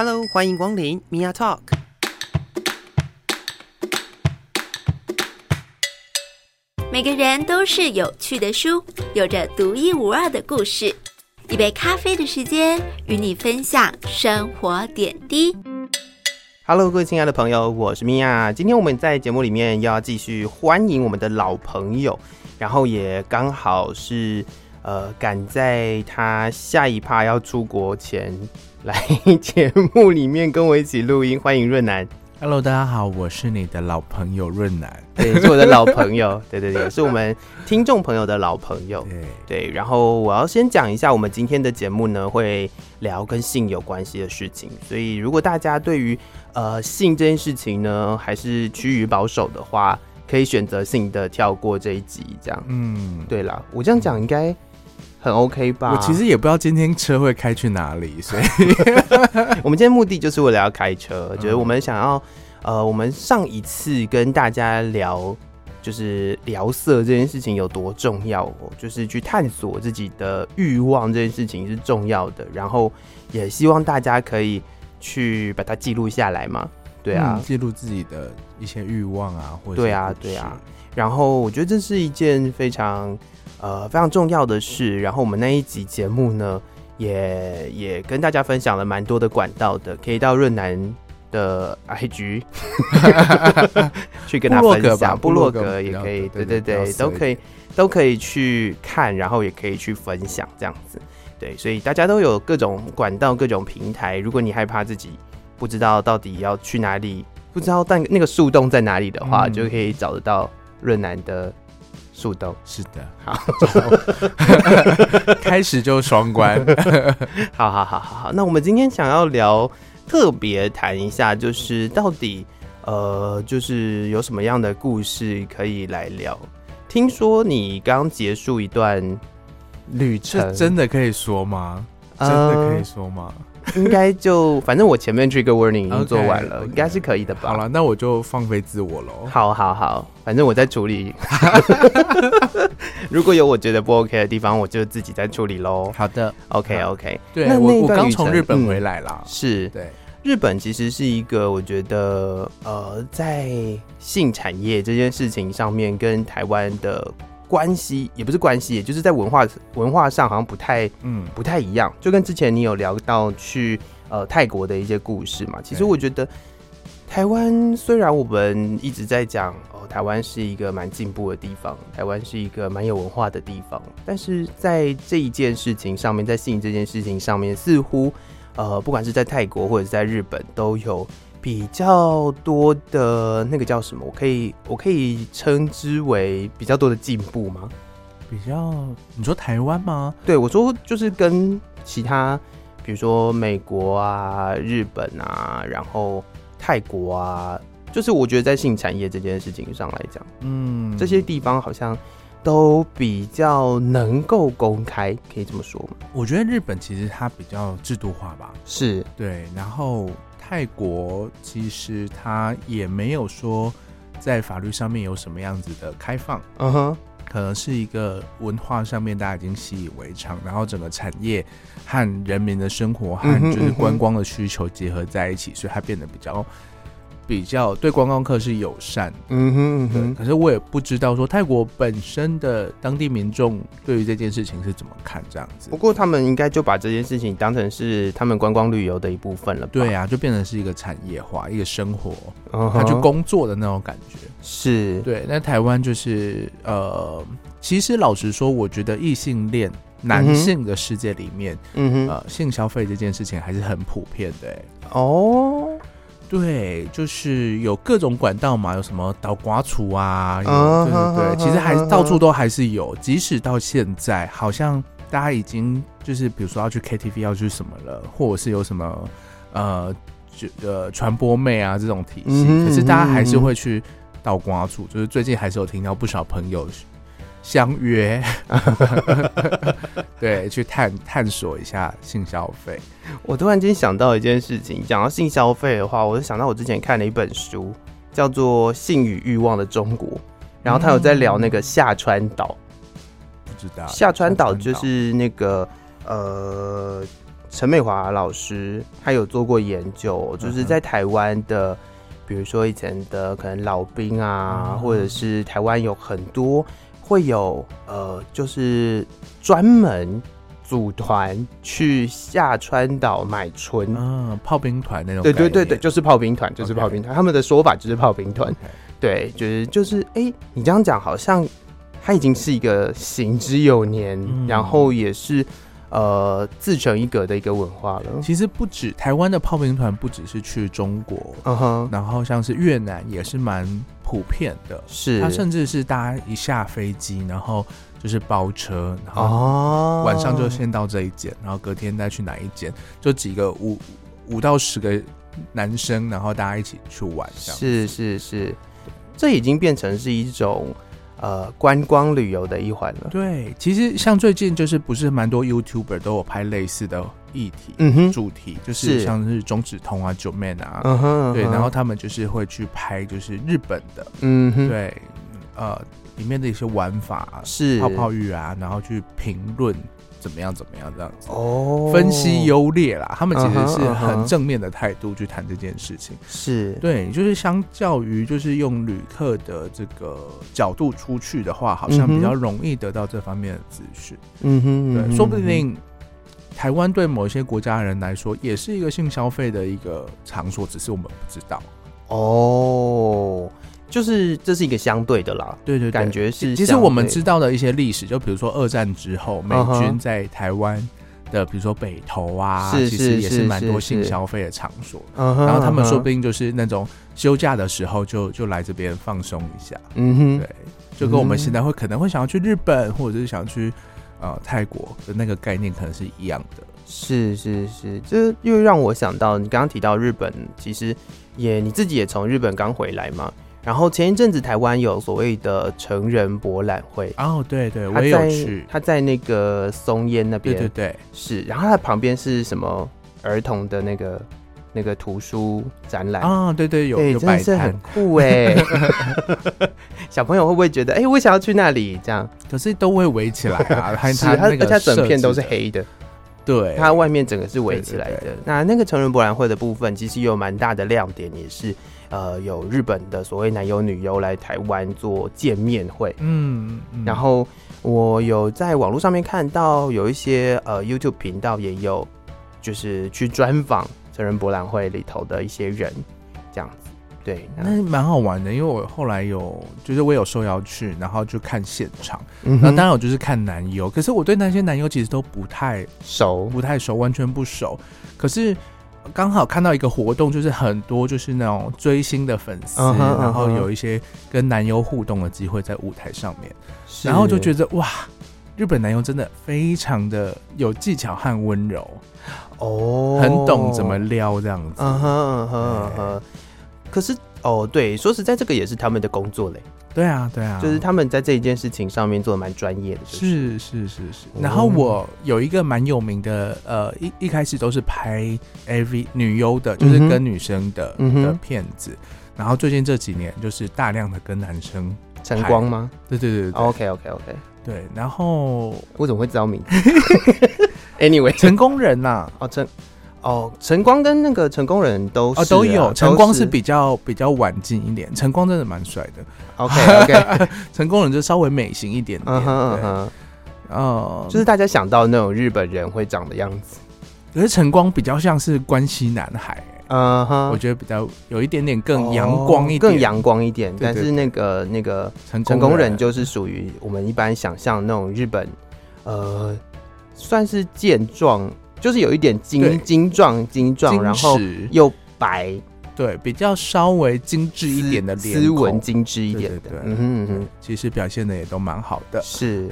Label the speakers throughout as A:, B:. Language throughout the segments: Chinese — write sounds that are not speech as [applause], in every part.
A: Hello，欢迎光临 Mia Talk。
B: 每个人都是有趣的书，有着独一无二的故事。一杯咖啡的时间，与你分享生活点滴。
A: Hello，各位亲爱的朋友，我是 Mia。今天我们在节目里面要继续欢迎我们的老朋友，然后也刚好是呃赶在他下一趴要出国前。来 [laughs] 节目里面跟我一起录音，欢迎润南。
C: Hello，大家好，我是你的老朋友润南，[laughs]
A: 对，是我的老朋友，对对对，是我们听众朋友的老朋友，对对。然后我要先讲一下，我们今天的节目呢会聊跟性有关系的事情，所以如果大家对于呃性这件事情呢还是趋于保守的话，可以选择性的跳过这一集，这样。嗯，对了，我这样讲应该。很 OK 吧？
C: 我其实也不知道今天车会开去哪里，所以 [laughs]
A: 我们今天目的就是为了要开车。就是我们想要，呃，我们上一次跟大家聊，就是聊色这件事情有多重要哦，就是去探索自己的欲望这件事情是重要的。然后也希望大家可以去把它记录下来嘛。对啊，
C: 记录自己的一些欲望啊，或者
A: 对啊，对啊。然后我觉得这是一件非常。呃，非常重要的事，然后我们那一集节目呢，也也跟大家分享了蛮多的管道的，可以到润南的 IG [laughs] 去跟他分享，部落格也可以，对对对，都可以都可以去看，然后也可以去分享这样子，对，所以大家都有各种管道、各种平台。如果你害怕自己不知道到底要去哪里，不知道但那个树洞在哪里的话，嗯、就可以找得到润南的。树洞
C: 是的，好，[laughs] 开始就双关，
A: 好好好好好。那我们今天想要聊，特别谈一下，就是到底呃，就是有什么样的故事可以来聊？听说你刚结束一段旅程，
C: 真的可以说吗？真的可以说吗？呃
A: 应该就反正我前面 trigger warning 已经做完了，应该是可以的吧？
C: 好了，那我就放飞自我喽。
A: 好好好，反正我在处理。[laughs] 如果有我觉得不 OK 的地方，我就自己在处理喽。
C: 好的
A: ，OK OK。
C: 对，那我我刚从日本回来啦。
A: 是，对，日本其实是一个我觉得呃，在性产业这件事情上面跟台湾的。关系也不是关系，也就是在文化文化上好像不太嗯不太一样，就跟之前你有聊到去呃泰国的一些故事嘛。其实我觉得台湾虽然我们一直在讲哦，台湾是一个蛮进步的地方，台湾是一个蛮有文化的地方，但是在这一件事情上面，在性这件事情上面，似乎呃不管是在泰国或者是在日本都有。比较多的那个叫什么？我可以我可以称之为比较多的进步吗？
C: 比较你说台湾吗？
A: 对，我说就是跟其他，比如说美国啊、日本啊，然后泰国啊，就是我觉得在性产业这件事情上来讲，嗯，这些地方好像都比较能够公开，可以这么说吗？
C: 我觉得日本其实它比较制度化吧，
A: 是
C: 对，然后。泰国其实它也没有说在法律上面有什么样子的开放，嗯哼，可能是一个文化上面大家已经习以为常，然后整个产业和人民的生活和就是观光的需求结合在一起，所以它变得比较。比较对观光客是友善，嗯哼嗯哼，可是我也不知道说泰国本身的当地民众对于这件事情是怎么看这样子。
A: 不过他们应该就把这件事情当成是他们观光旅游的一部分了吧？
C: 对啊，就变成是一个产业化，一个生活，他去工作的那种感觉。
A: 是
C: 对。那台湾就是呃，其实老实说，我觉得异性恋男性的世界里面，嗯哼，呃，性消费这件事情还是很普遍的。哦。对，就是有各种管道嘛，有什么倒挂厝啊，有 uh, 对对对，uh, uh, uh, 其实还是到处都还是有，即使到现在，好像大家已经就是比如说要去 KTV 要去什么了，或者是有什么呃就呃传播妹啊这种体系，嗯、可是大家还是会去倒瓜处，就是最近还是有听到不少朋友。相约，[laughs] 对，去探探索一下性消费。
A: 我突然间想到一件事情，讲到性消费的话，我就想到我之前看了一本书，叫做《性与欲望的中国》，然后他有在聊那个下川岛。
C: 不知道。
A: 下川岛就是那个呃，陈美华老师，他有做过研究，就是在台湾的，比如说以前的可能老兵啊，或者是台湾有很多会有呃，就是专门组团去下川岛买春，
C: 啊，炮兵团那种，
A: 对对对对，就是炮兵团，就是炮兵团，他们的说法 [laughs] 就是炮兵团，对，就是就是，哎，你这样讲好像他已经是一个行之有年，然后也是。呃，自成一格的一个文化了。
C: 其实不止台湾的炮兵团，不只是去中国，嗯哼，然后像是越南也是蛮普遍的。是，他甚至是大家一下飞机，然后就是包车，然后晚上就先到这一间，然后隔天再去哪一间，就几个五五到十个男生，然后大家一起去玩。这样
A: 是是是，这已经变成是一种。呃，观光旅游的一环了。
C: 对，其实像最近就是不是蛮多 YouTuber 都有拍类似的议题，嗯哼，主题就是像是中指通啊、九妹啊，嗯哼，对，然后他们就是会去拍就是日本的，嗯哼，对，呃，里面的一些玩法是泡泡浴啊，然后去评论。怎么样？怎么样？这样子哦，分析优劣啦。他们其实是很正面的态度去谈这件事情。是对，就是相较于就是用旅客的这个角度出去的话，好像比较容易得到这方面的资讯。嗯哼，对，说不定台湾对某一些国家的人来说，也是一个性消费的一个场所，只是我们不知道。
A: 哦。就是这是一个相对的啦，
C: 对对，对，
A: 感觉是。
C: 其实我们知道的一些历史，就比如说二战之后，美军在台湾的，比如说北投啊，其实也是蛮多性消费的场所。然后他们说不定就是那种休假的时候就就来这边放松一下。嗯哼，对，就跟我们现在会可能会想要去日本，或者是想去呃泰国的那个概念，可能是一样的。
A: 是是是，这又让我想到你刚刚提到日本，其实也你自己也从日本刚回来嘛。然后前一阵子台湾有所谓的成人博览会
C: 哦，对对，我也有去。
A: 他在那个松烟那边，
C: 对对对，
A: 是。然后他旁边是什么儿童的那个那个图书展览
C: 啊？对对，有
A: 真的是很酷哎。[laughs] 小朋友会不会觉得哎，我想要去那里？这样，
C: 可是都会围起来啊，[laughs]
A: 是它，而且它整片都是黑的，
C: 对，
A: 它外面整个是围起来的。那那个成人博览会的部分，其实有蛮大的亮点，也是。呃，有日本的所谓男优女优来台湾做见面会，嗯，嗯，然后我有在网络上面看到有一些呃 YouTube 频道也有，就是去专访成人博览会里头的一些人，这样子，对，
C: 那蛮好玩的，因为我后来有就是我有受邀去，然后就看现场，嗯，然后当然我就是看男优，可是我对那些男优其实都不太熟，不太熟，完全不熟，可是。刚好看到一个活动，就是很多就是那种追星的粉丝，uh huh, uh huh. 然后有一些跟男优互动的机会在舞台上面，然后就觉得哇，日本男优真的非常的有技巧和温柔哦，oh, 很懂怎么撩这样子。嗯哼嗯哼
A: 嗯，可是哦，对，说实在，这个也是他们的工作嘞。
C: 对啊，对啊，
A: 就是他们在这一件事情上面做的蛮专业的，
C: 是是是是。然后我有一个蛮有名的，呃，一一开始都是拍 AV 女优的，就是跟女生的的片子。然后最近这几年就是大量的跟男生。
A: 晨光吗？
C: 对对对对
A: ，OK OK OK。
C: 对，然后
A: 我怎么会知道名字？[laughs] Anyway，
C: 成功人呐，
A: 哦成。哦，晨光跟那个成功人都是、啊、
C: 哦都有，晨光是比较比较晚进一点，晨光真的蛮帅的。
A: OK OK，[laughs]
C: 成功人就稍微美型一点点。嗯哼嗯哼，
A: 哦，就是大家想到那种日本人会长的样子，
C: 可是晨光比较像是关西男孩。嗯哼，我觉得比较有一点点更阳光一点，
A: 更阳光一点。但是那个那个成功人就是属于我们一般想象那种日本，呃，算是健壮。就是有一点精精壮精壮，然后又白，
C: 对，比较稍微精致一点的脸，
A: 斯文精致一点的，对，对，对，嗯哼嗯哼，
C: 其实表现的也都蛮好的。
A: 是，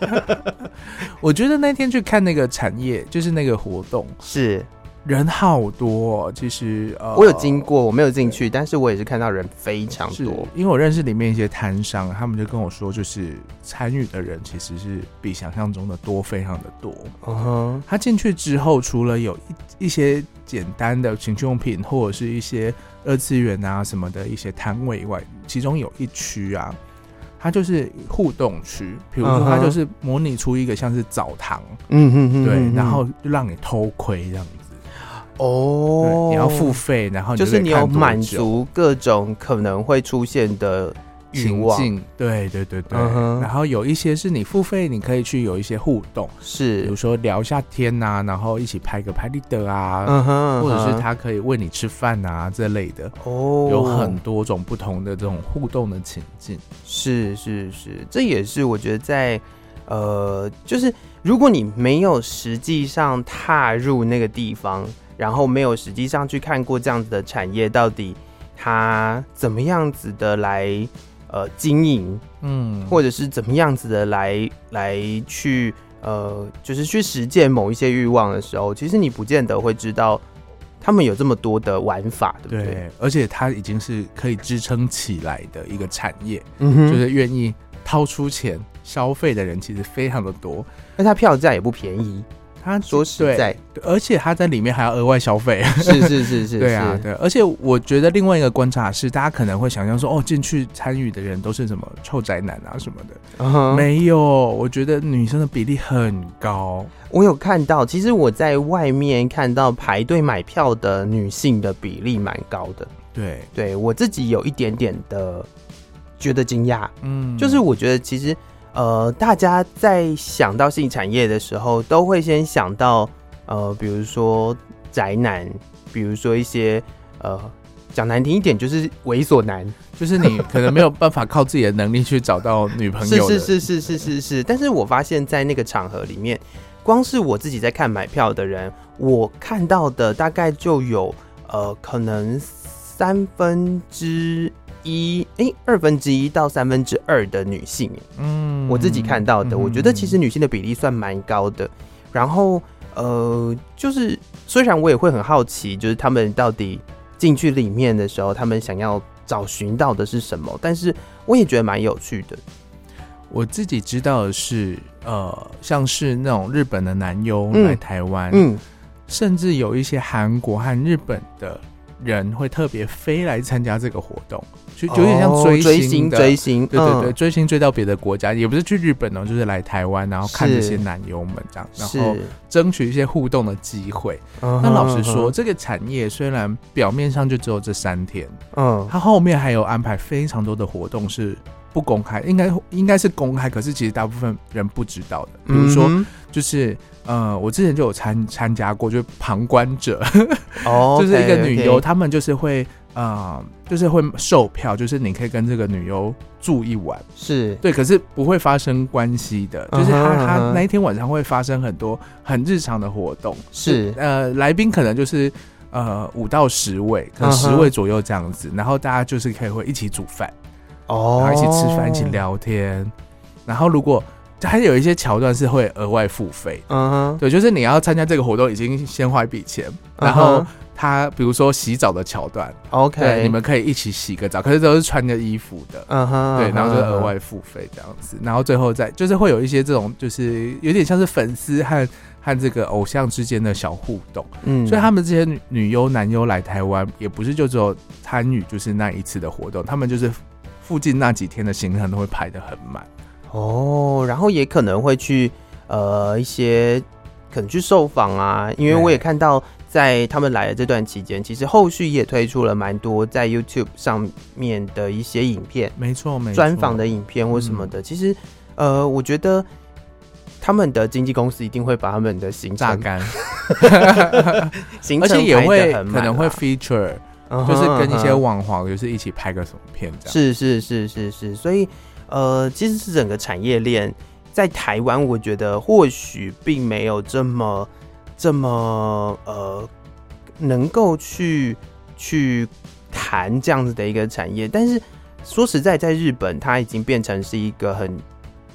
A: [laughs]
C: 我觉得那天去看那个产业，就是那个活动
A: 是。
C: 人好多，哦，其实呃，
A: 我有经过，我没有进去，但是我也是看到人非常多。
C: 因为我认识里面一些摊商，他们就跟我说，就是参与的人其实是比想象中的多，非常的多。嗯哼，他进去之后，除了有一一些简单的情趣用品或者是一些二次元啊什么的一些摊位以外，其中有一区啊，它就是互动区，比如说它就是模拟出一个像是澡堂，
A: 嗯哼哼，
C: 对，然后就让你偷窥这样子。哦，你要付费，然后你就，
A: 就是你有满足各种可能会出现的。情境，
C: 对对对对，uh. 然后有一些是你付费，你可以去有一些互动，
A: 是，
C: 比如说聊一下天呐、啊，然后一起拍个拍立得啊，uh uh. 或者是他可以喂你吃饭啊这类的，哦，oh. 有很多种不同的这种互动的情境，
A: 是是是，这也是我觉得在呃，就是如果你没有实际上踏入那个地方，然后没有实际上去看过这样子的产业，到底它怎么样子的来。呃，经营，嗯，或者是怎么样子的来来去，呃，就是去实践某一些欲望的时候，其实你不见得会知道他们有这么多的玩法，对不对？
C: 对，而且它已经是可以支撑起来的一个产业，嗯，就是愿意掏出钱消费的人其实非常的多，
A: 那它票价也不便宜。他说实在，
C: 而且他在里面还要额外消费，
A: 是是是是，[laughs]
C: 对啊对。而且我觉得另外一个观察是，大家可能会想象说，哦，进去参与的人都是什么臭宅男啊什么的，uh huh. 没有。我觉得女生的比例很高。
A: 我有看到，其实我在外面看到排队买票的女性的比例蛮高的。
C: 对，
A: 对我自己有一点点的觉得惊讶。嗯，就是我觉得其实。呃，大家在想到性产业的时候，都会先想到呃，比如说宅男，比如说一些呃，讲难听一点就是猥琐男，
C: 就是你可能没有办法靠自己的能力去找到女朋友。
A: 是是是是是是是。但是我发现，在那个场合里面，光是我自己在看买票的人，我看到的大概就有呃，可能三分之。一哎、欸，二分之一到三分之二的女性，嗯，我自己看到的，嗯、我觉得其实女性的比例算蛮高的。然后呃，就是虽然我也会很好奇，就是他们到底进去里面的时候，他们想要找寻到的是什么，但是我也觉得蛮有趣的。
C: 我自己知道的是，呃，像是那种日本的男优来台湾，嗯，嗯，甚至有一些韩国和日本的。人会特别飞来参加这个活动，就有点像追星的，
A: 追星，
C: 对对对，追星追到别的国家，也不是去日本哦，就是来台湾，然后看这些男优们这样，然后争取一些互动的机会。那老实说，这个产业虽然表面上就只有这三天，嗯，它后面还有安排非常多的活动是不公开，应该应该是公开，可是其实大部分人不知道的，比如说就是。呃，我之前就有参参加过，就是旁观者，哦，[laughs] 就是一个女优，他们就是会，呃，就是会售票，就是你可以跟这个女优住一晚，
A: 是。
C: 对，可是不会发生关系的，就是他他那一天晚上会发生很多很日常的活动，
A: 是。
C: 呃，来宾可能就是呃五到十位，可能十位左右这样子，然后大家就是可以会一起煮饭，哦，然后一起吃饭，一起聊天，然后如果。还有一些桥段是会额外付费，嗯哼、uh，huh. 对，就是你要参加这个活动，已经先花一笔钱，uh. 然后他比如说洗澡的桥段，OK，对，你们可以一起洗个澡，可是都是穿着衣服的，嗯哼、uh，huh. 对，然后就额外付费这样子，然后最后再就是会有一些这种，就是有点像是粉丝和和这个偶像之间的小互动，嗯，所以他们这些女女优男优来台湾，也不是就只有参与就是那一次的活动，他们就是附近那几天的行程都会排得很满。
A: 哦，然后也可能会去呃一些可能去受访啊，因为我也看到在他们来的这段期间，其实后续也推出了蛮多在 YouTube 上面的一些影片，
C: 没错，没错，
A: 专访的影片或什么的。嗯、其实呃，我觉得他们的经纪公司一定会把他们的行程榨干，[laughs] [laughs] 行程而且也会
C: 可能会 feature，、uh 就是跟一些网黄就是一起拍个什么片这样，
A: 是是是是是，所以。呃，其实是整个产业链在台湾，我觉得或许并没有这么这么呃，能够去去谈这样子的一个产业。但是说实在，在日本，它已经变成是一个很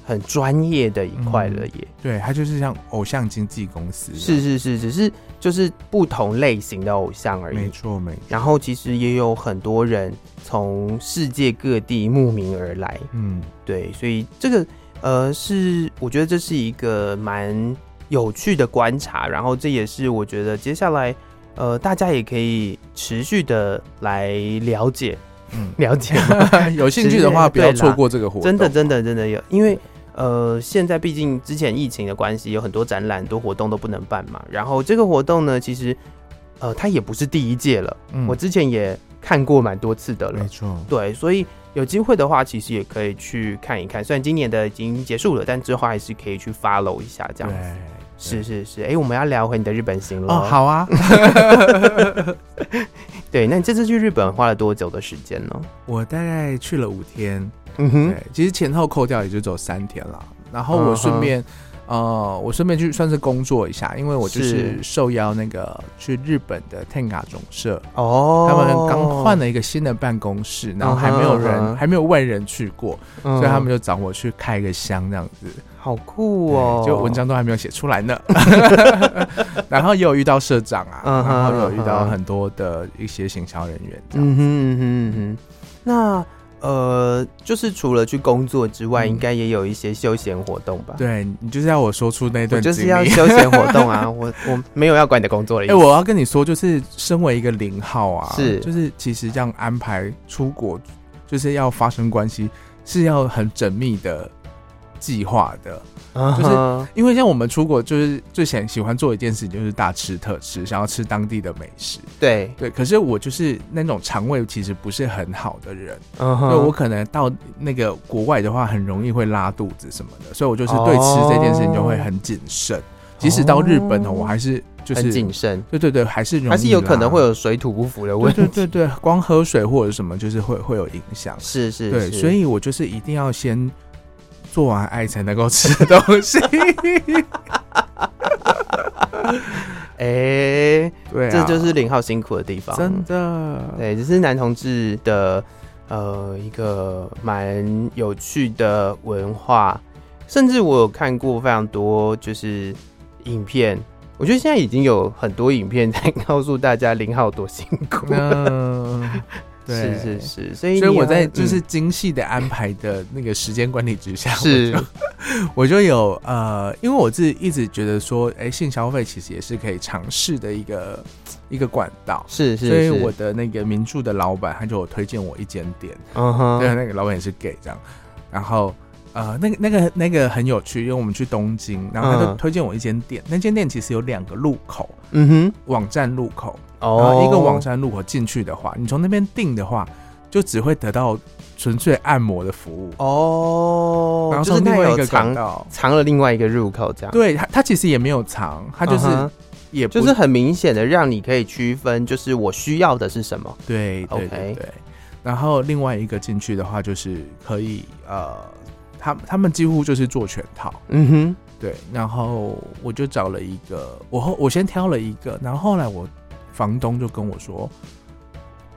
A: 很专业的一块了耶。嗯，
C: 对，它就是像偶像经纪公司，
A: 是是是，只是就是不同类型的偶像而已。
C: 没错，没错。
A: 然后其实也有很多人。从世界各地慕名而来，嗯，对，所以这个呃是我觉得这是一个蛮有趣的观察，然后这也是我觉得接下来呃大家也可以持续的来了解，嗯，了解。[laughs] [laughs]
C: 有兴趣的话，不要错过这个活动。
A: 真的，真的，真的有，因为呃，现在毕竟之前疫情的关系，有很多展览、很多活动都不能办嘛。然后这个活动呢，其实呃，它也不是第一届了。嗯，我之前也看过蛮多次的了。
C: 没错。
A: 对，所以有机会的话，其实也可以去看一看。虽然今年的已经结束了，但之后还是可以去 follow 一下这样子。是是是，哎、欸，我们要聊回你的日本行了。
C: 哦，好啊。[laughs]
A: 对，那你这次去日本花了多久的时间呢？
C: 我大概去了五天。嗯哼，对，其实前后扣掉也就只有三天了。然后我顺便。Uh. 呃，我顺便去算是工作一下，因为我就是受邀那个去日本的 TENGA 总社哦，他们刚换了一个新的办公室，然后还没有人，uh. 还没有外人去过，uh. 所以他们就找我去开一个箱这样子，
A: 好酷哦！
C: 就文章都还没有写出来呢，[laughs] [laughs] 然后也有遇到社长啊，uh huh. 然后有遇到很多的一些行销人员这样子，嗯哼嗯哼嗯哼，
A: 那。呃，就是除了去工作之外，应该也有一些休闲活动吧？
C: 对，你就是要我说出那段，
A: 就是要休闲活动啊！[laughs] 我我没有要管你的工作了。哎，
C: 我要跟你说，就是身为一个零号啊，是，就是其实这样安排出国，就是要发生关系，是要很缜密的计划的。就是因为像我们出国，就是最喜喜欢做一件事情，就是大吃特吃，想要吃当地的美食。
A: 对
C: 对，可是我就是那种肠胃其实不是很好的人，所以我可能到那个国外的话，很容易会拉肚子什么的，所以我就是对吃这件事情就会很谨慎。即使到日本呢，我还是就是
A: 很谨慎。
C: 对对对，还是
A: 还是有可能会有水土不服的问题。
C: 对对对，光喝水或者什么就是会会有影响。
A: 是是，
C: 对，所以我就是一定要先。做完爱才能够吃东西，
A: 哎、欸，对、啊，这就是零号辛苦的地方，
C: 真的。
A: 对，这是男同志的呃一个蛮有趣的文化，甚至我有看过非常多就是影片，我觉得现在已经有很多影片在告诉大家零号多辛苦。[laughs] 对。是是是，所以
C: 所以我在就是精细的安排的那个时间管理之下，是、嗯、我就有呃，因为我自己一直觉得说，哎、欸，性消费其实也是可以尝试的一个一个管道，
A: 是是，
C: 所以我的那个民宿的老板他就有推荐我一间店，嗯哼，对，那个老板也是 gay 这样，然后呃，那个那个那个很有趣，因为我们去东京，然后他就推荐我一间店，嗯、那间店其实有两个入口，嗯哼，网站入口。然后一个网站，入口进去的话，你从那边订的话，就只会得到纯粹按摩的服务
A: 哦。
C: 然后从另外一个藏
A: 藏了另外一个入口，这样。
C: 对，它它其实也没有藏，它就是也
A: 就是很明显的让你可以区分，就是我需要的是什么。
C: 对，OK，对。然后另外一个进去的话，就是可以呃，他他们几乎就是做全套。嗯哼，对。然后我就找了一个，我后我先挑了一个，然后后来我。房东就跟我说：“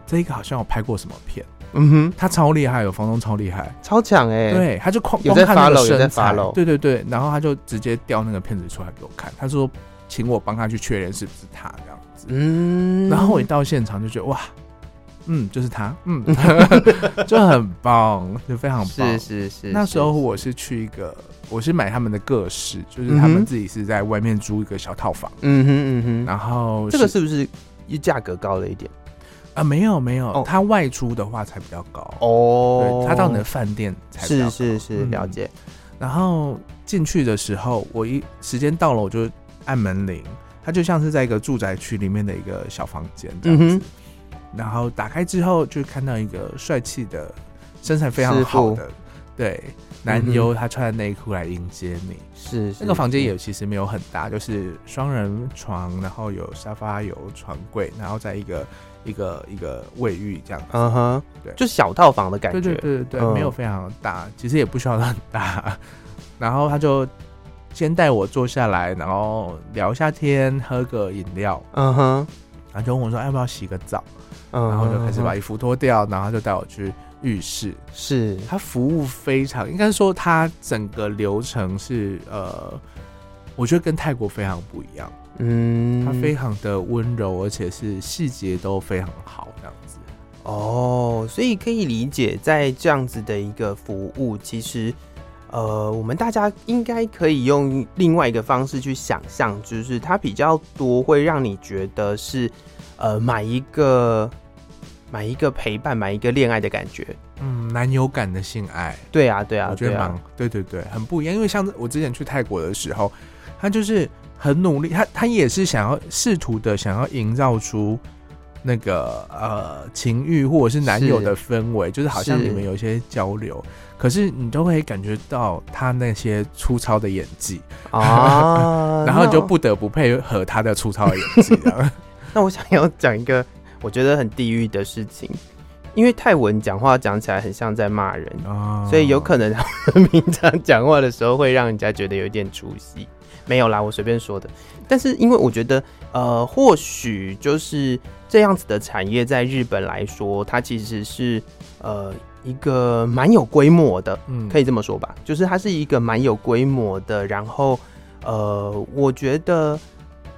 C: 这个好像有拍过什么片，嗯哼，他超厉害，有房东超厉害，
A: 超强哎、欸，
C: 对，他就光光看那个身材，对对对，然后他就直接调那个片子出来给我看，他说请我帮他去确认是不是他这样子，嗯，然后我一到现场就觉得哇，嗯，就是他，嗯，[laughs] 就很棒，就非常棒，
A: 是是是。
C: 那时候我是去一个。”我是买他们的各式，就是他们自己是在外面租一个小套房。嗯哼嗯哼，然后
A: 这个是不是一价格高了一点
C: 啊？没有没有，他外出的话才比较高哦。对，他到你的饭店才比较高。
A: 是是是，了解。
C: 然后进去的时候，我一时间到了，我就按门铃，它就像是在一个住宅区里面的一个小房间这样子。然后打开之后，就看到一个帅气的、身材非常好的。对，男优他穿的内裤来迎接你，是，是那个房间也其实没有很大，就是双人床，然后有沙发，有床柜，然后在一个一个一个卫浴这样子，嗯哼，对，
A: 就小套房的感觉，
C: 对对对对，嗯、没有非常大，其实也不需要很大。[laughs] 然后他就先带我坐下来，然后聊一下天，喝个饮料，嗯哼，然后就问我说要不要洗个澡，嗯，然后就开始把衣服脱掉，然后就带我去。浴室是他服务非常，应该说他整个流程是呃，我觉得跟泰国非常不一样。嗯，他非常的温柔，而且是细节都非常好，这样子。
A: 哦，所以可以理解，在这样子的一个服务，其实呃，我们大家应该可以用另外一个方式去想象，就是它比较多会让你觉得是呃买一个。买一个陪伴，买一个恋爱的感觉。
C: 嗯，男友感的性爱。
A: 对啊，对啊，
C: 我觉得蛮、啊、对对对，很不一样。因为像我之前去泰国的时候，他就是很努力，他他也是想要试图的想要营造出那个呃情欲或者是男友的氛围，就是好像你们有一些交流，可是你都会感觉到他那些粗糙的演技啊，[laughs] 然后你就不得不配合他的粗糙的演技。
A: 那我想要讲一个。我觉得很地狱的事情，因为泰文讲话讲起来很像在骂人，oh. 所以有可能他们 [laughs] 平常讲话的时候会让人家觉得有点出息。没有啦，我随便说的。但是因为我觉得，呃，或许就是这样子的产业在日本来说，它其实是呃一个蛮有规模的，嗯，可以这么说吧，就是它是一个蛮有规模的。然后，呃，我觉得。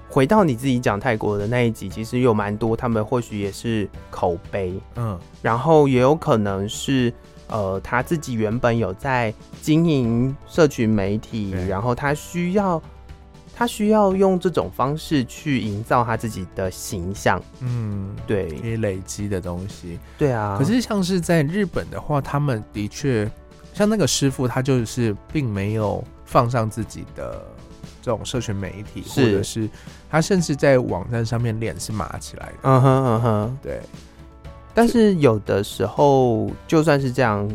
A: 回到你自己讲泰国的那一集，其实有蛮多，他们或许也是口碑，嗯，然后也有可能是，呃，他自己原本有在经营社群媒体，然后他需要，他需要用这种方式去营造他自己的形象，嗯，对，
C: 可以累积的东西，
A: 对啊。
C: 可是像是在日本的话，他们的确，像那个师傅，他就是并没有放上自己的。这种社群媒体，或者是他甚至在网站上面脸是麻起来的，嗯哼嗯哼，对。
A: 但是有的时候，就算是这样，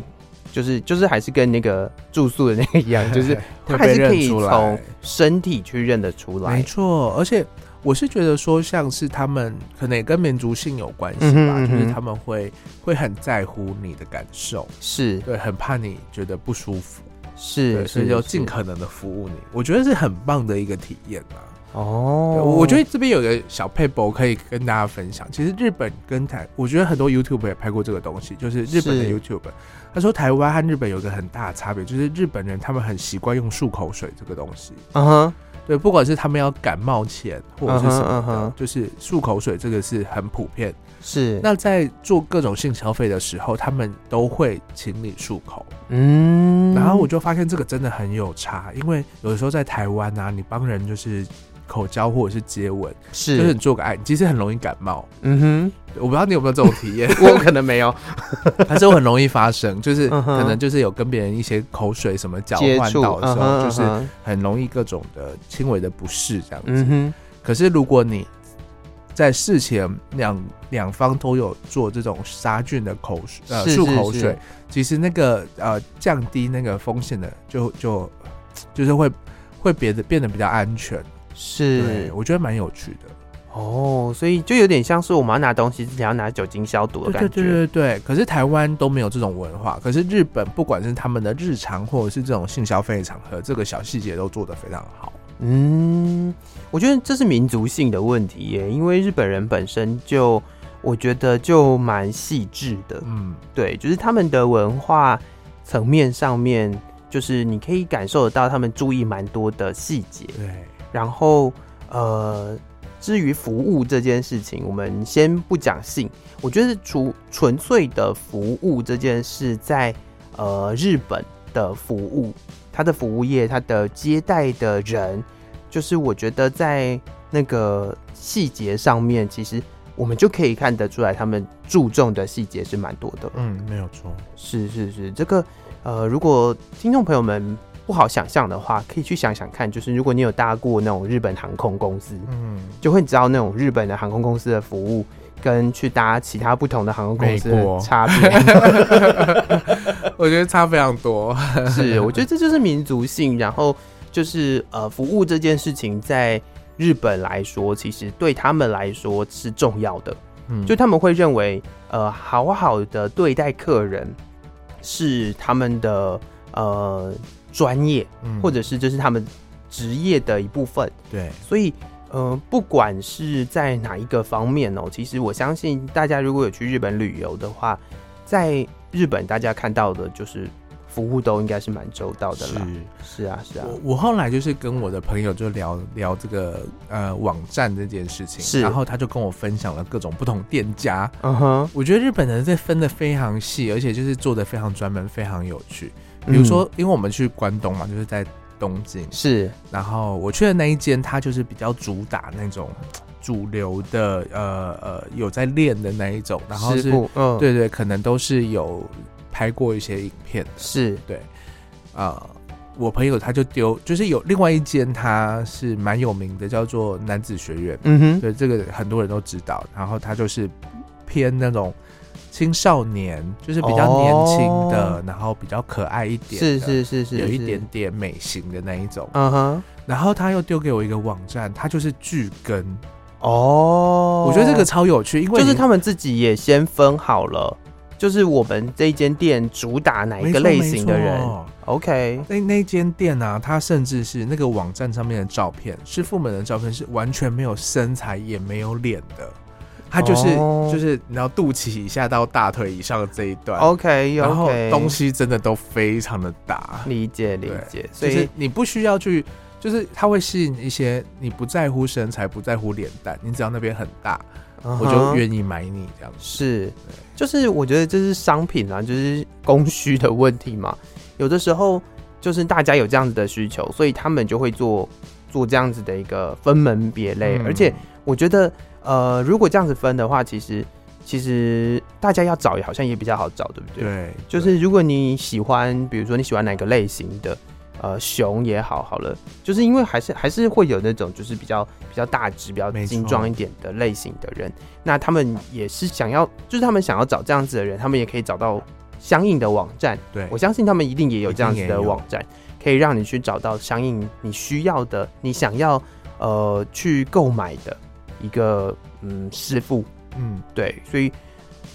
A: 就是就是还是跟那个住宿的那个一样，[laughs] 就是他还是可以从身体去认得出来。
C: 没错，而且我是觉得说，像是他们可能也跟民族性有关系吧，嗯、就是他们会会很在乎你的感受，
A: 是
C: 对，很怕你觉得不舒服。
A: 是，
C: 所以就尽可能的服务你，我觉得是很棒的一个体验啊。哦，我觉得这边有个小 paper 可以跟大家分享。其实日本跟台，我觉得很多 YouTube 也拍过这个东西，就是日本的 YouTube。他说台湾和日本有个很大的差别，就是日本人他们很习惯用漱口水这个东西。嗯哼，对，不管是他们要感冒前或者是什么的，就是漱口水这个是很普遍。
A: 是，
C: 那在做各种性消费的时候，他们都会请你漱口。嗯，然后我就发现这个真的很有差，因为有的时候在台湾啊，你帮人就是口交或者是接吻，是，就是你做个爱，其实很容易感冒。嗯哼，我不知道你有没有这种体验，[laughs]
A: 我可能没有，[laughs]
C: 但是我很容易发生，就是可能就是有跟别人一些口水什么交换到的时候，就是很容易各种的轻微的不适这样子。可是如果你在事前两两方都有做这种杀菌的口水呃漱口水，其实那个呃降低那个风险的就就就是会会变得变得比较安全，
A: 是。
C: 我觉得蛮有趣的。
A: 哦，所以就有点像是我们要拿东西之前要拿酒精消毒的感觉，
C: 对对对对。可是台湾都没有这种文化，可是日本不管是他们的日常或者是这种性消费场合，这个小细节都做得非常好。
A: 嗯，我觉得这是民族性的问题耶，因为日本人本身就，我觉得就蛮细致的。嗯，对，就是他们的文化层面上面，就是你可以感受得到他们注意蛮多的细节。对，然后呃，至于服务这件事情，我们先不讲性，我觉得除纯粹的服务这件事在，在呃日本的服务。他的服务业，他的接待的人，就是我觉得在那个细节上面，其实我们就可以看得出来，他们注重的细节是蛮多的。
C: 嗯，没有错，
A: 是是是，这个呃，如果听众朋友们不好想象的话，可以去想想看，就是如果你有搭过那种日本航空公司，嗯，就会知道那种日本的航空公司的服务。跟去搭其他不同的航空公司的差别，
C: 我觉得差非常多。
A: 是，我觉得这就是民族性。然后就是呃，服务这件事情在日本来说，其实对他们来说是重要的。嗯，就他们会认为，呃，好好的对待客人是他们的呃专业，或者是这是他们职业的一部分。
C: 对，
A: 所以。呃，不管是在哪一个方面哦，其实我相信大家如果有去日本旅游的话，在日本大家看到的就是服务都应该是蛮周到的啦。是是啊是啊。
C: 我我后来就是跟我的朋友就聊聊这个呃网站这件事情，是，然后他就跟我分享了各种不同店家。嗯哼，我觉得日本人这分的非常细，而且就是做的非常专门，非常有趣。比如说，嗯、因为我们去关东嘛，就是在。东京
A: 是，
C: 然后我去的那一间，它就是比较主打那种主流的呃呃有在练的那一种，然后是
A: 嗯，
C: 对对，可能都是有拍过一些影片，
A: 是
C: 对啊。呃我朋友他就丢，就是有另外一间，他是蛮有名的，叫做男子学院。
A: 嗯哼，
C: 对，这个很多人都知道。然后他就是偏那种青少年，就是比较年轻的，哦、然后比较可爱一点，
A: 是是是是，
C: 有一点点美型的那一种。
A: 嗯哼，
C: 然后他又丢给我一个网站，他就是剧更。
A: 哦，
C: 我觉得这个超有趣，因为
A: 就是他们自己也先分好了。就是我们这一间店主打哪一个类型的人？OK，
C: 那那间店呢、啊？它甚至是那个网站上面的照片，师傅们的照片是完全没有身材也没有脸的，它就是、oh. 就是你要肚脐以下到大腿以上的这一段。
A: OK，, okay.
C: 然后东西真的都非常的大，
A: 理解理解。所以、
C: 就是、你不需要去，就是它会吸引一些你不在乎身材、不在乎脸蛋，你只要那边很大。我就愿意买你这样子，
A: 是，就是我觉得这是商品啊，就是供需的问题嘛。[laughs] 有的时候就是大家有这样子的需求，所以他们就会做做这样子的一个分门别类。嗯、而且我觉得，呃，如果这样子分的话，其实其实大家要找也好像也比较好找，对不对？
C: 对，
A: 就是如果你喜欢，比如说你喜欢哪个类型的。呃，熊也好好了，就是因为还是还是会有那种就是比较比较大只、比较精壮一点的类型的人，那他们也是想要，就是他们想要找这样子的人，他们也可以找到相应的网站。
C: 对，
A: 我相信他们一定也有这样子的网站，可以让你去找到相应你需要的、你想要呃去购买的一个嗯师傅。嗯，对，所以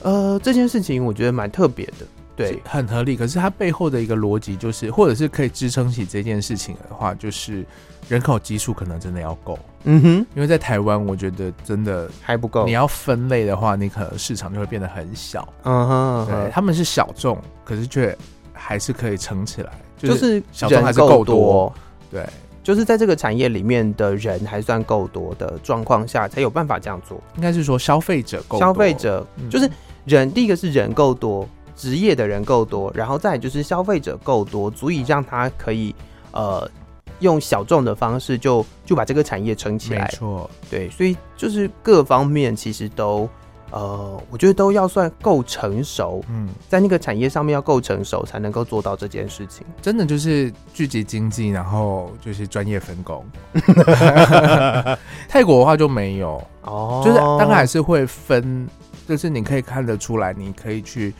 A: 呃这件事情我觉得蛮特别的。对，
C: 很合理。可是它背后的一个逻辑就是，或者是可以支撑起这件事情的话，就是人口基数可能真的要够。
A: 嗯哼，
C: 因为在台湾，我觉得真的
A: 还不够。
C: 你要分类的话，你可能市场就会变得很小。
A: 嗯哼，
C: 对，他们是小众，可是却还是可以撑起来。
A: 就是
C: 小众还是够多。对，
A: 就是在这个产业里面的人还算够多的状况下，才有办法这样做。
C: 应该是说消费者够多，
A: 消费者就是人。第一个是人够多。职业的人够多，然后再就是消费者够多，足以让他可以呃用小众的方式就就把这个产业撑起来。
C: 没错，
A: 对，所以就是各方面其实都呃，我觉得都要算够成熟。嗯，在那个产业上面要够成熟，才能够做到这件事情。
C: 真的就是聚集经济，然后就是专业分工。[laughs] 泰国的话就没有哦，就是当然还是会分，就是你可以看得出来，你可以去。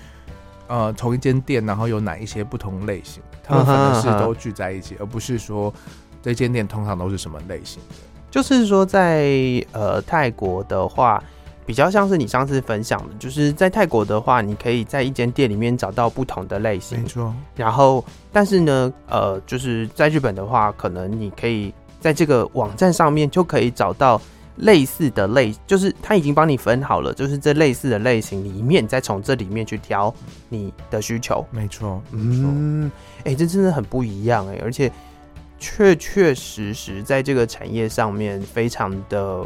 C: 呃，同一间店，然后有哪一些不同类型，他们可能是都聚在一起，而不是说这间店通常都是什么类型的。
A: 就是说在，在呃泰国的话，比较像是你上次分享的，就是在泰国的话，你可以在一间店里面找到不同的类型。
C: 没错。
A: 然后，但是呢，呃，就是在日本的话，可能你可以在这个网站上面就可以找到。类似的类，就是他已经帮你分好了，就是这类似的类型里面，再从这里面去挑你的需求。
C: 没错，
A: 嗯，哎、欸，这真的很不一样哎、欸，而且确确实实在这个产业上面非常的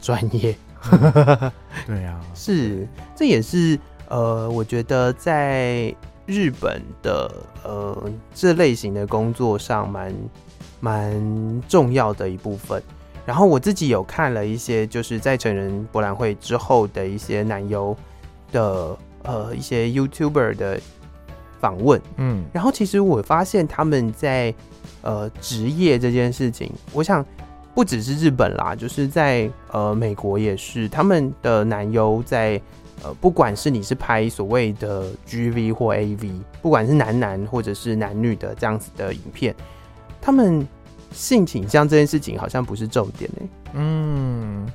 A: 专业。[laughs]
C: 对啊，
A: 是，这也是呃，我觉得在日本的呃这类型的工作上蛮蛮重要的一部分。然后我自己有看了一些，就是在成人博览会之后的一些男优的呃一些 YouTuber 的访问，嗯，然后其实我发现他们在呃职业这件事情，我想不只是日本啦，就是在呃美国也是，他们的男优在呃不管是你是拍所谓的 GV 或 AV，不管是男男或者是男女的这样子的影片，他们。性倾向这件事情好像不是重点呢、欸。
C: 嗯，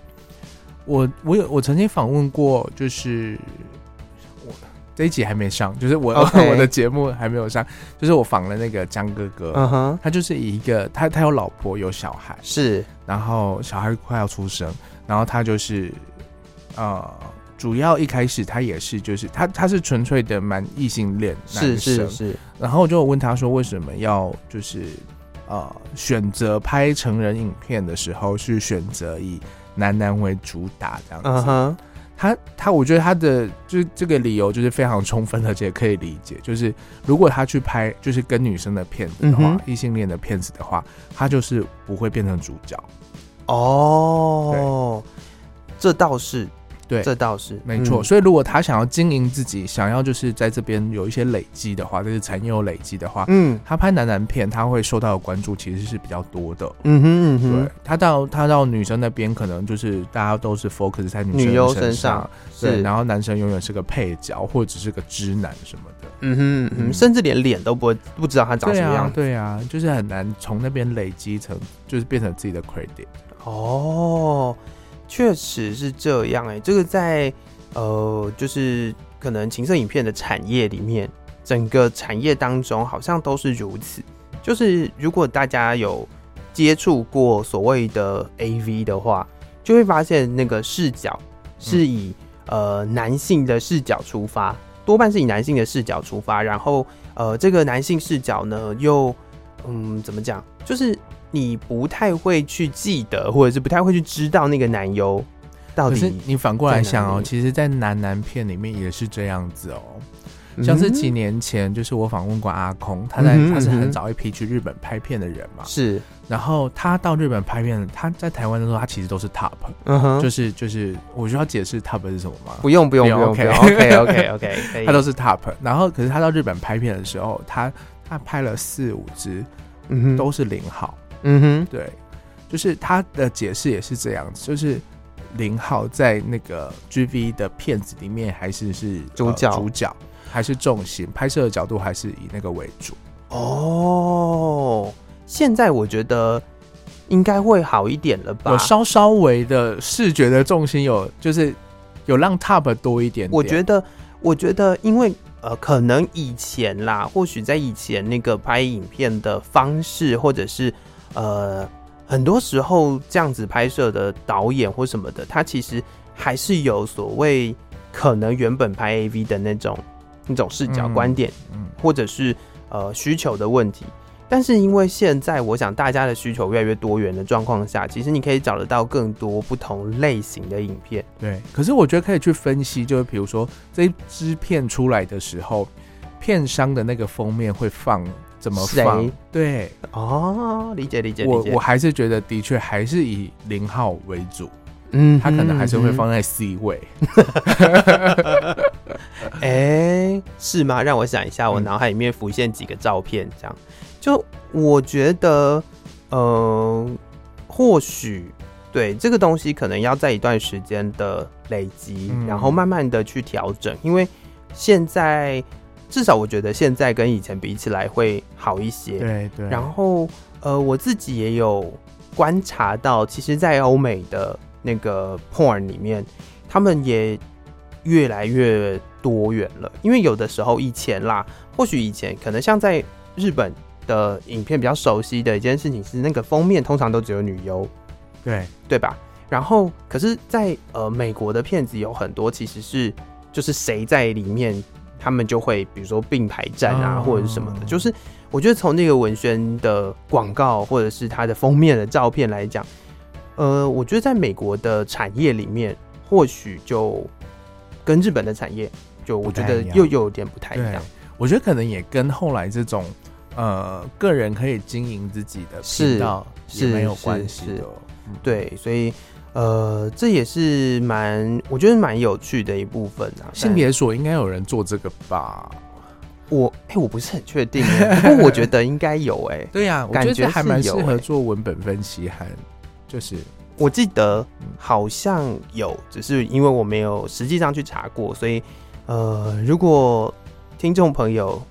C: 我我有我曾经访问过，就是我这一集还没上，就是我. [laughs] 我的节目还没有上，就是我访了那个江哥哥，嗯哼、uh，huh. 他就是一个他他有老婆有小孩，
A: 是，
C: 然后小孩快要出生，然后他就是呃，主要一开始他也是就是他他是纯粹的蛮异性恋男生，是是是，然后我就问他说为什么要就是。呃，选择拍成人影片的时候，是选择以男男为主打这样子。Uh huh. 他他，我觉得他的就是这个理由就是非常充分，而且可以理解。就是如果他去拍就是跟女生的片子的话，异、uh. 性恋的片子的话，他就是不会变成主角。
A: 哦，这倒是。
C: 对，
A: 这倒是
C: 没错。嗯、所以，如果他想要经营自己，想要就是在这边有一些累积的话，就是产业有累积的话，嗯，他拍男男片，他会受到的关注其实是比较多的。嗯哼，嗯哼，对，他到他到女生那边，可能就是大家都是 focus 在女生身上，身上对，是然后男生永远是个配角，或者是个直男什么的。
A: 嗯哼，嗯哼，甚至连脸都不会不知道他长什么样
C: 对。对啊，就是很难从那边累积成，就是变成自己的 credit。
A: 哦。确实是这样哎、欸，这个在呃，就是可能情色影片的产业里面，整个产业当中好像都是如此。就是如果大家有接触过所谓的 AV 的话，就会发现那个视角是以、嗯、呃男性的视角出发，多半是以男性的视角出发。然后呃，这个男性视角呢，又嗯怎么讲，就是。你不太会去记得，或者是不太会去知道那个男优到底。可是
C: 你反过来想哦，其实，在男男片里面也是这样子哦。像是几年前，就是我访问过阿空，他在他是很早一批去日本拍片的人嘛。
A: 是。
C: 然后他到日本拍片，他在台湾的时候，他其实都是 top。嗯哼。就是就是，我需要解释 top 是什么吗？
A: 不用不用不用。OK OK OK OK。
C: 他都是 top。然后，可是他到日本拍片的时候，他他拍了四五支，嗯哼，都是零号。嗯哼，对，就是他的解释也是这样子，就是林浩在那个 GV 的片子里面还是是主角，呃，主角还是重心，拍摄的角度还是以那个为主。
A: 哦，现在我觉得应该会好一点了吧？
C: 有稍稍微的视觉的重心有，就是有让 top 多一点点。
A: 我觉得，我觉得，因为。呃，可能以前啦，或许在以前那个拍影片的方式，或者是呃，很多时候这样子拍摄的导演或什么的，他其实还是有所谓可能原本拍 AV 的那种那种视角观点，嗯，或者是呃需求的问题。但是因为现在，我想大家的需求越来越多元的状况下，其实你可以找得到更多不同类型的影片。
C: 对，可是我觉得可以去分析，就是比如说这一支片出来的时候，片商的那个封面会放怎么放？对，
A: 哦，理解理解。
C: 我我还是觉得的确还是以零号为主，嗯，他可能还是会放在 C 位。
A: 哎、欸，是吗？让我想一下，我脑海里面浮现几个照片，这样。就我觉得，呃，或许对这个东西可能要在一段时间的累积，嗯、然后慢慢的去调整。因为现在至少我觉得现在跟以前比起来会好一些。
C: 对对。
A: 然后呃，我自己也有观察到，其实，在欧美的那个 porn 里面，他们也越来越多元了。因为有的时候以前啦，或许以前可能像在日本。的影片比较熟悉的一件事情是，那个封面通常都只有女优，
C: 对
A: 对吧？然后，可是在，在呃美国的片子有很多，其实是就是谁在里面，他们就会比如说并排站啊，或者是什么的。Oh. 就是我觉得从那个文宣的广告或者是它的封面的照片来讲，呃，我觉得在美国的产业里面，或许就跟日本的产业，就我觉得又又有点不太一样。
C: 我觉得可能也跟后来这种。呃，个人可以经营自己的频道是没有关系的，
A: 对，所以呃，这也是蛮我觉得蛮有趣的一部分啊。
C: 性别所应该有人做这个吧？
A: 我哎、欸，我不是很确定，[laughs] 不过我觉得应该有哎、欸。[laughs]
C: 对呀、啊，感觉还蛮适合做文本分析，还就是
A: 我记得好像有，只是因为我没有实际上去查过，所以呃，如果听众朋友。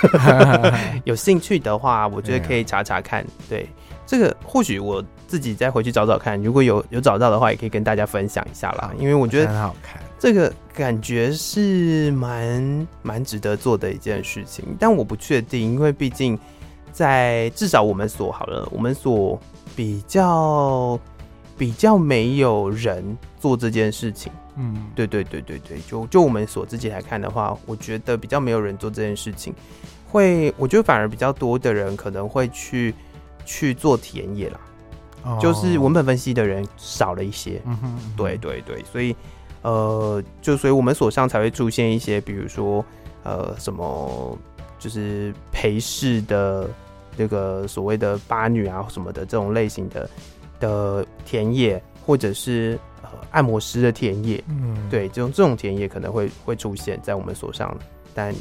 A: [laughs] 有兴趣的话，我觉得可以查查看。对，对这个，或许我自己再回去找找看。如果有有找到的话，也可以跟大家分享一下啦。因为我觉得很好看，这个感觉是蛮蛮值得做的一件事情。但我不确定，因为毕竟在至少我们所好了，我们所比较比较没有人做这件事情。嗯，对对对对对，就就我们所自己来看的话，我觉得比较没有人做这件事情。会，我觉得反而比较多的人可能会去去做田野啦，哦、就是文本分析的人少了一些。嗯哼，嗯哼，对对对，所以呃，就所以我们所上才会出现一些，比如说呃，什么就是陪侍的这个所谓的八女啊什么的这种类型的的田野，或者是呃按摩师的田野，嗯，对，这种这种田野可能会会出现在我们所上，但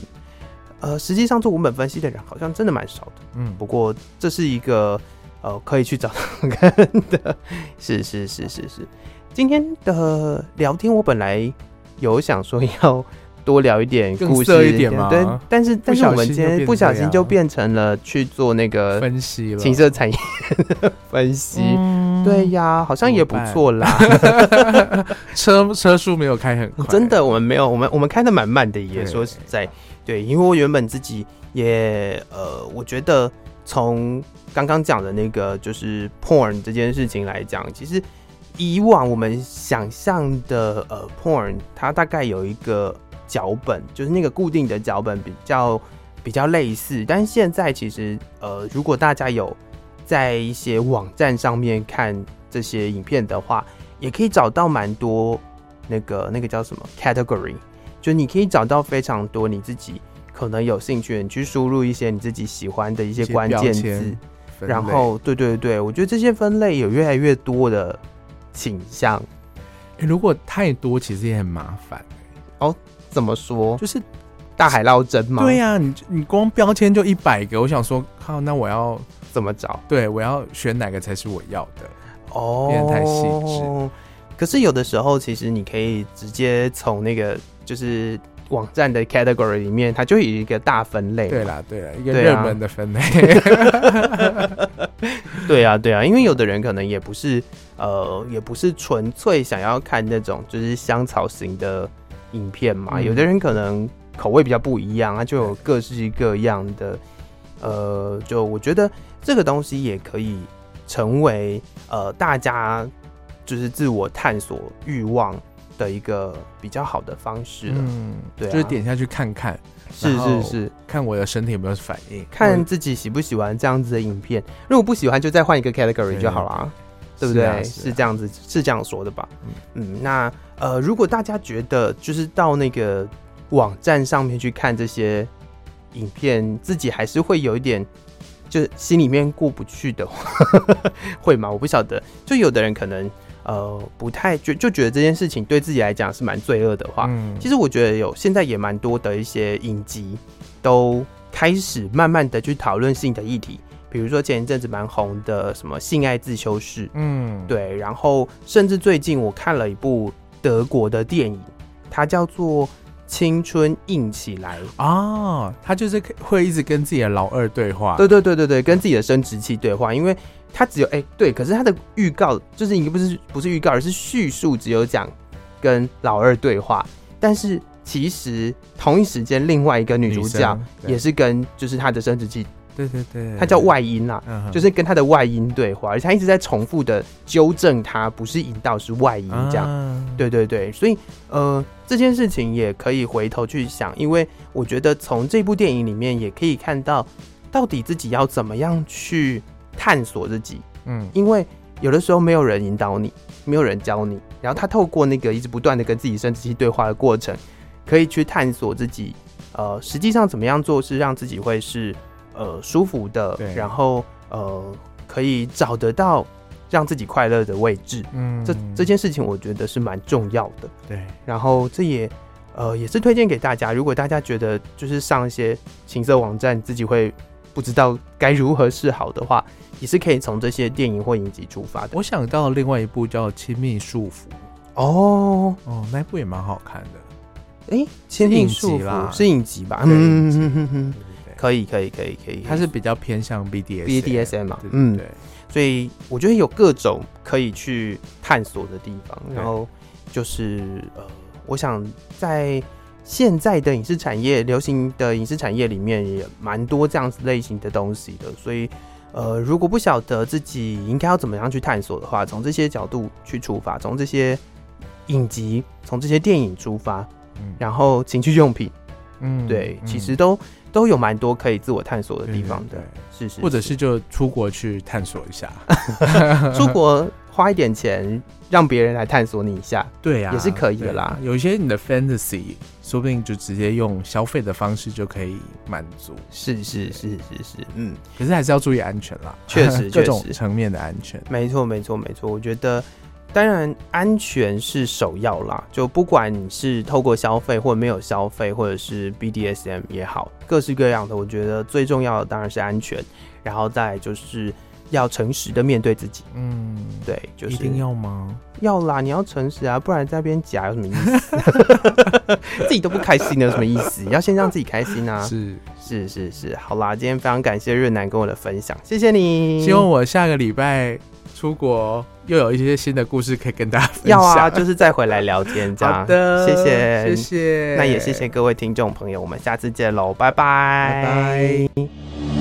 A: 呃实际上做文本分析的人好像真的蛮少的，嗯，不过这是一个呃可以去找看的，是是是是是。今天的聊天我本来有想说要。多聊一点故事
C: 一点嘛，
A: 对，但是但是我们今天不小心就变成了去做那个
C: 分析了，
A: 情色产业分析，对呀，好像也不错啦。[laughs]
C: 车车速没有开很快，
A: 真的，我们没有，我们我们开的蛮慢的，也说实在，对，因为我原本自己也呃，我觉得从刚刚讲的那个就是 porn 这件事情来讲，其实以往我们想象的呃 porn，它大概有一个。脚本就是那个固定的脚本，比较比较类似。但是现在其实，呃，如果大家有在一些网站上面看这些影片的话，也可以找到蛮多那个那个叫什么 category，就你可以找到非常多你自己可能有兴趣，你去输入一些你自己喜欢的一些关键字，然后对对对，我觉得这些分类有越来越多的倾向。
C: 欸，如果太多，其实也很麻烦
A: 哦。怎么说？就是大海捞针嘛？
C: 对呀、啊，你你光标签就一百个，我想说，靠，那我要
A: 怎么找？
C: 对，我要选哪个才是我要的？
A: 哦，
C: 变得太细致。
A: 可是有的时候，其实你可以直接从那个就是网站的 category 里面，它就有一个大分类。
C: 对啦，对啦，一个热门的分类。[laughs]
A: 对啊，对啊，因为有的人可能也不是呃，也不是纯粹想要看那种就是香草型的。影片嘛，嗯、有的人可能口味比较不一样，它就有各式各样的，呃，就我觉得这个东西也可以成为呃大家就是自我探索欲望的一个比较好的方式了。嗯，对、啊，
C: 就是点下去看看，
A: 是是是，
C: 看我的身体有没有反应，
A: 看自己喜不喜欢这样子的影片。如果不喜欢，就再换一个 category 就好了，对，对不对？是，啊是，啊、是这样子，是这样说的吧？嗯，嗯，那。呃，如果大家觉得就是到那个网站上面去看这些影片，自己还是会有一点，就心里面过不去的话，[laughs] 会吗？我不晓得。就有的人可能呃不太就就觉得这件事情对自己来讲是蛮罪恶的话，嗯，其实我觉得有现在也蛮多的一些影集都开始慢慢的去讨论性的议题，比如说前一阵子蛮红的什么性爱自修室，嗯，对，然后甚至最近我看了一部。德国的电影，它叫做《青春硬起来》
C: 啊，他就是会一直跟自己的老二对话，
A: 对对对对对，跟自己的生殖器对话，因为他只有哎、欸、对，可是他的预告就是已经不是不是预告，而是叙述，只有讲跟老二对话，但是其实同一时间另外一个女主角也是跟就是她的生殖器。
C: 对对对，
A: 他叫外因啦，嗯、就是跟他的外因对话，而且他一直在重复的纠正他不是引导是外因这样。啊、对对对，所以呃这件事情也可以回头去想，因为我觉得从这部电影里面也可以看到，到底自己要怎么样去探索自己。嗯，因为有的时候没有人引导你，没有人教你，然后他透过那个一直不断的跟自己生殖器对话的过程，可以去探索自己。呃，实际上怎么样做是让自己会是。呃，舒服的，然后呃，可以找得到让自己快乐的位置，嗯，这这件事情我觉得是蛮重要的，
C: 对。
A: 然后这也呃也是推荐给大家，如果大家觉得就是上一些情色网站自己会不知道该如何是好的话，也是可以从这些电影或影集出发的。
C: 我想到另外一部叫《亲密束缚》，
A: 哦。
C: 哦，那部也蛮好看的，
A: 哎，亲密束缚是影集吧？嗯嗯嗯嗯。可以可以可以可以，
C: 它是比较偏向 BDS
A: BDSM 嘛，嗯，对，所以我觉得有各种可以去探索的地方。然后就是呃，我想在现在的影视产业、流行的影视产业里面，也蛮多这样子类型的东西的。所以呃，如果不晓得自己应该要怎么样去探索的话，从这些角度去出发，从这些影集、从这些电影出发，然后情趣用品，嗯，对，其实都。都有蛮多可以自我探索的地方的，对是，是是，
C: 或者是。就出国去探索一下，[laughs]
A: 出国花一点钱让别人来探索你一下，
C: 对呀、啊，
A: 也是可以的啦。
C: 有一些你的 fantasy，说不定就直接用消费的方式就可以满足。
A: 是是是是是，嗯，
C: 可是还是要注意安全啦，
A: 确实，[laughs]
C: 各种层面的安全。
A: 没错没错没错，我觉得当然安全是首要啦，就不管你是透过消费或者没有消费，或者是 BDSM 也好，各式各样的，我觉得最重要的当然是安全，然后再就是。要诚实的面对自己，嗯，对，就是
C: 一定要吗？
A: 要啦，你要诚实啊，不然在那边假有什么意思？[laughs] 自己都不开心有什么意思？要先让自己开心啊！[laughs]
C: 是
A: 是是是，好啦，今天非常感谢润南跟我的分享，谢谢你。
C: 希望我下个礼拜出国又有一些新的故事可以跟大家分享。
A: 要啊，[laughs] 就是再回来聊天这样。好
C: 的，
A: 谢谢
C: 谢谢。
A: 那也谢谢各位听众朋友，我们下次见喽，拜拜，
C: 拜拜。